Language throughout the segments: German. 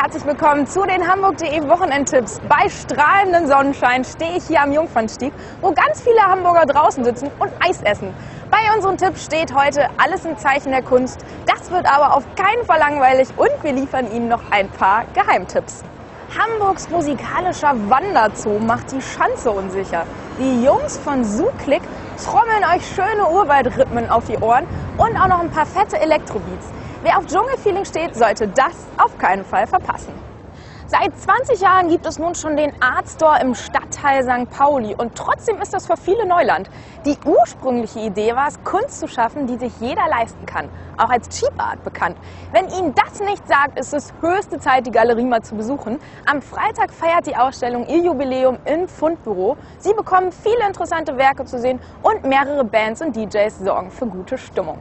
herzlich willkommen zu den Hamburg.de Wochenendtipps. Bei strahlendem Sonnenschein stehe ich hier am Jungfernstieg, wo ganz viele Hamburger draußen sitzen und Eis essen. Bei unseren Tipps steht heute alles im Zeichen der Kunst. Das wird aber auf keinen Fall langweilig und wir liefern Ihnen noch ein paar Geheimtipps. Hamburgs musikalischer Wanderzoo macht die Schanze unsicher. Die Jungs von Zooklick trommeln euch schöne Urwaldrhythmen auf die Ohren und auch noch ein paar fette Elektrobeats. Wer auf Dschungelfeeling steht, sollte das auf keinen Fall verpassen. Seit 20 Jahren gibt es nun schon den Art Store im Stadtteil St. Pauli und trotzdem ist das für viele Neuland. Die ursprüngliche Idee war es, Kunst zu schaffen, die sich jeder leisten kann, auch als Cheap Art bekannt. Wenn Ihnen das nicht sagt, ist es höchste Zeit, die Galerie mal zu besuchen. Am Freitag feiert die Ausstellung ihr Jubiläum im Fundbüro. Sie bekommen viele interessante Werke zu sehen und mehrere Bands und DJs sorgen für gute Stimmung.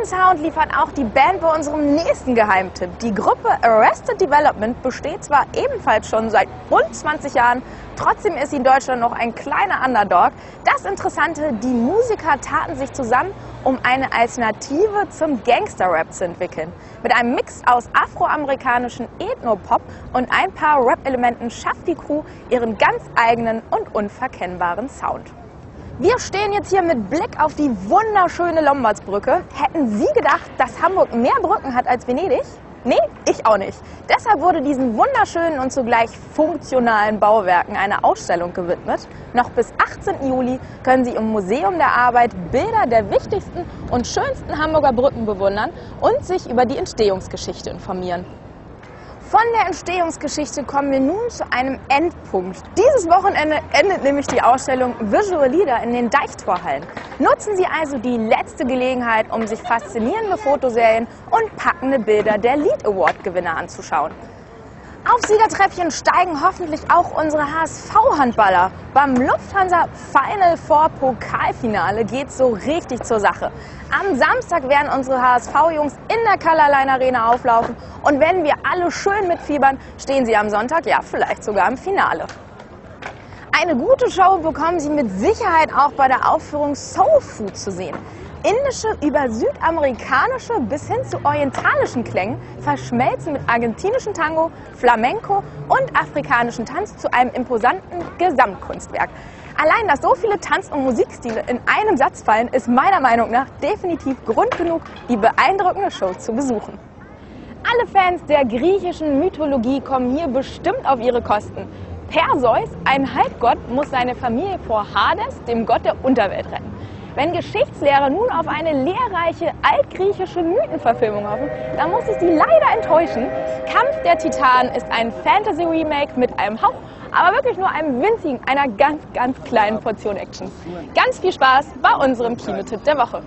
Guten Sound liefert auch die Band bei unserem nächsten Geheimtipp. Die Gruppe Arrested Development besteht zwar ebenfalls schon seit rund 20 Jahren, trotzdem ist sie in Deutschland noch ein kleiner Underdog. Das Interessante, die Musiker taten sich zusammen, um eine Alternative zum Gangster-Rap zu entwickeln. Mit einem Mix aus afroamerikanischen Ethnopop und ein paar Rap-Elementen schafft die Crew ihren ganz eigenen und unverkennbaren Sound. Wir stehen jetzt hier mit Blick auf die wunderschöne Lombardsbrücke. Hätten Sie gedacht, dass Hamburg mehr Brücken hat als Venedig? Nee, ich auch nicht. Deshalb wurde diesen wunderschönen und zugleich funktionalen Bauwerken eine Ausstellung gewidmet. Noch bis 18. Juli können Sie im Museum der Arbeit Bilder der wichtigsten und schönsten Hamburger Brücken bewundern und sich über die Entstehungsgeschichte informieren. Von der Entstehungsgeschichte kommen wir nun zu einem Endpunkt. Dieses Wochenende endet nämlich die Ausstellung Visual Leader in den Deichtorhallen. Nutzen Sie also die letzte Gelegenheit, um sich faszinierende Fotoserien und packende Bilder der Lead Award Gewinner anzuschauen. Auf Siegertreppchen steigen hoffentlich auch unsere HSV-Handballer. Beim Lufthansa Final Four Pokalfinale geht so richtig zur Sache. Am Samstag werden unsere HSV-Jungs in der Colorline Arena auflaufen und wenn wir alle schön mitfiebern, stehen sie am Sonntag ja vielleicht sogar im Finale. Eine gute Show bekommen Sie mit Sicherheit auch bei der Aufführung Soul Food zu sehen. Indische über südamerikanische bis hin zu orientalischen Klängen verschmelzen mit argentinischem Tango, Flamenco und afrikanischen Tanz zu einem imposanten Gesamtkunstwerk. Allein, dass so viele Tanz- und Musikstile in einem Satz fallen, ist meiner Meinung nach definitiv Grund genug, die beeindruckende Show zu besuchen. Alle Fans der griechischen Mythologie kommen hier bestimmt auf ihre Kosten. Perseus, ein Halbgott, muss seine Familie vor Hades, dem Gott der Unterwelt, retten. Wenn Geschichtslehrer nun auf eine lehrreiche altgriechische Mythenverfilmung hoffen, dann muss ich sie leider enttäuschen. Kampf der Titanen ist ein Fantasy-Remake mit einem Hauch, aber wirklich nur einem winzigen, einer ganz, ganz kleinen Portion Action. Ganz viel Spaß bei unserem Kinotipp der Woche.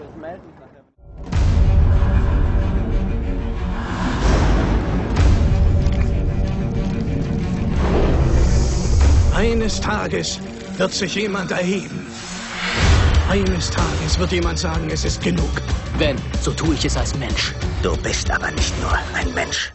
Eines Tages wird sich jemand erheben eines Tages wird jemand sagen, es ist genug. Wenn, so tue ich es als Mensch. Du bist aber nicht nur ein Mensch.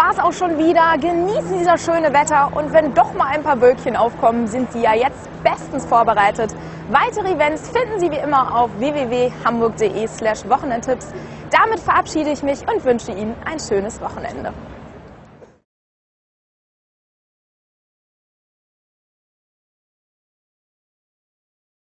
War's auch schon wieder. Genießen Sie das schöne Wetter und wenn doch mal ein paar Wölkchen aufkommen, sind Sie ja jetzt bestens vorbereitet. Weitere Events finden Sie wie immer auf www.hamburg.de slash Wochenendtipps. Damit verabschiede ich mich und wünsche Ihnen ein schönes Wochenende.